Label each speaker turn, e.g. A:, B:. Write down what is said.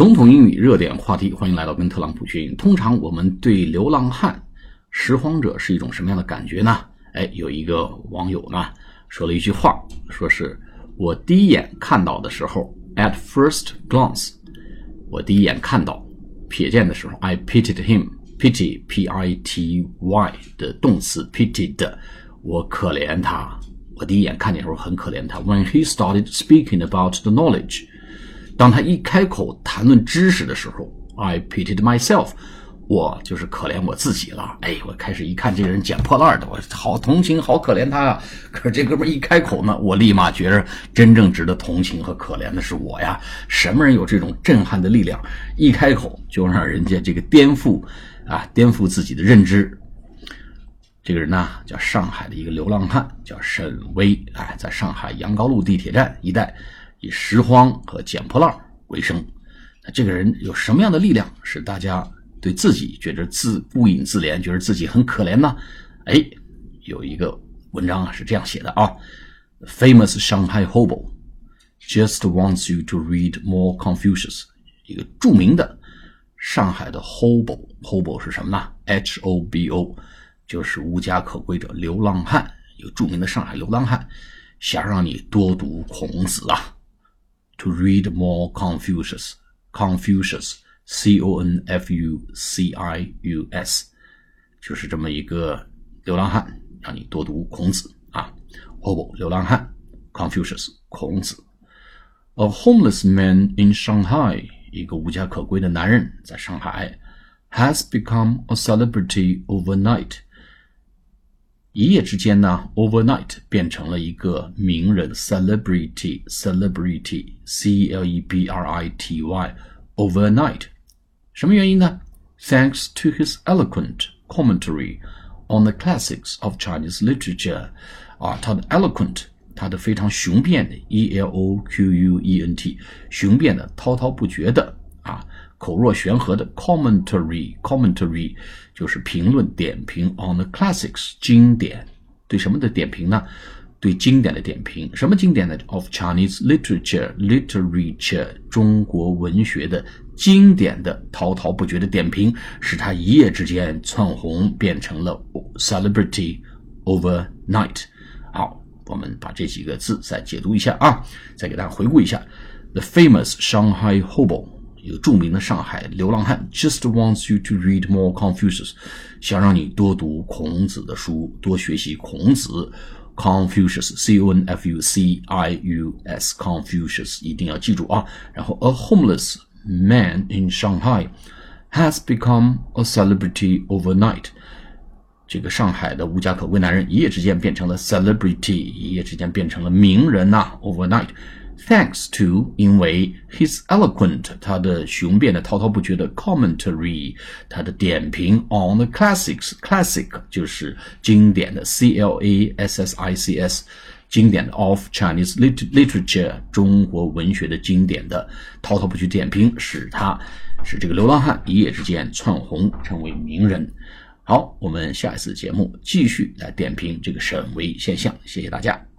A: 总统英语热点话题，欢迎来到跟特朗普学英语。通常我们对流浪汉、拾荒者是一种什么样的感觉呢？哎，有一个网友呢说了一句话，说是我第一眼看到的时候，at first glance，我第一眼看到、瞥见的时候，I pitied him，pity p i t y 的动词 pitied，我可怜他。我第一眼看见的时候很可怜他。When he started speaking about the knowledge。当他一开口谈论知识的时候，I pitied myself，我就是可怜我自己了。哎，我开始一看这个人捡破烂的，我好同情，好可怜他呀。可是这哥们一开口呢，我立马觉着真正值得同情和可怜的是我呀。什么人有这种震撼的力量，一开口就让人家这个颠覆啊，颠覆自己的认知？这个人呢，叫上海的一个流浪汉，叫沈威，哎，在上海杨高路地铁站一带。以拾荒和捡破烂为生，那这个人有什么样的力量，使大家对自己觉得自不隐自怜，觉得自己很可怜呢？哎，有一个文章啊是这样写的啊：Famous Shanghai hobo just wants you to read more Confucius。一个著名的上海的 hobo，hobo 是什么呢？H O B O，就是无家可归者、流浪汉。一个著名的上海流浪汉，想让你多读孔子啊。to read more Confucius. Confucius, C O N F U C I U S，就是这么一个流浪汉，让你多读孔子啊。Hobo 流浪汉，Confucius 孔子。A homeless man in Shanghai，一个无家可归的男人在上海，has become a celebrity overnight。 一夜之间呢，overnight 变成了一个名人，celebrity，celebrity，c l e b r i t y，overnight，什么原因呢？Thanks to his eloquent commentary on the classics of Chinese literature，啊，他的 eloquent，他的非常雄辩的，e l o q u e n t，雄辩的，滔滔不绝的，啊。 口若悬河的 commentary，commentary 就是评论点评 on the classics 经典，对什么的点评呢？对经典的点评，什么经典呢？Of Chinese literature，literature 中国文学的经典的滔滔不绝的点评，使他一夜之间窜红，变成了 celebrity overnight。好，我们把这几个字再解读一下啊，再给大家回顾一下：The famous Shanghai hobo。一个着名的上海流浪汉，just wants you to read more Confucius，想让你多读孔子的书，多学习孔子。Confucius，C O N F U C I U S，Confucius 一定要记住啊。然后，a homeless man in Shanghai has become a celebrity overnight。这个上海的无家可归男人一夜之间变成了 celebrity，一夜之间变成了名人呐，overnight。 Thanks to，因为 his eloquent，他的雄辩的滔滔不绝的 commentary，他的点评 on the classics，classic 就是经典的 C L A S S I C S，经典的 of Chinese literature，中国文学的经典的滔滔不绝点评，使他使这个流浪汉一夜之间窜红，成为名人。好，我们下一次节目继续来点评这个沈微现象。谢谢大家。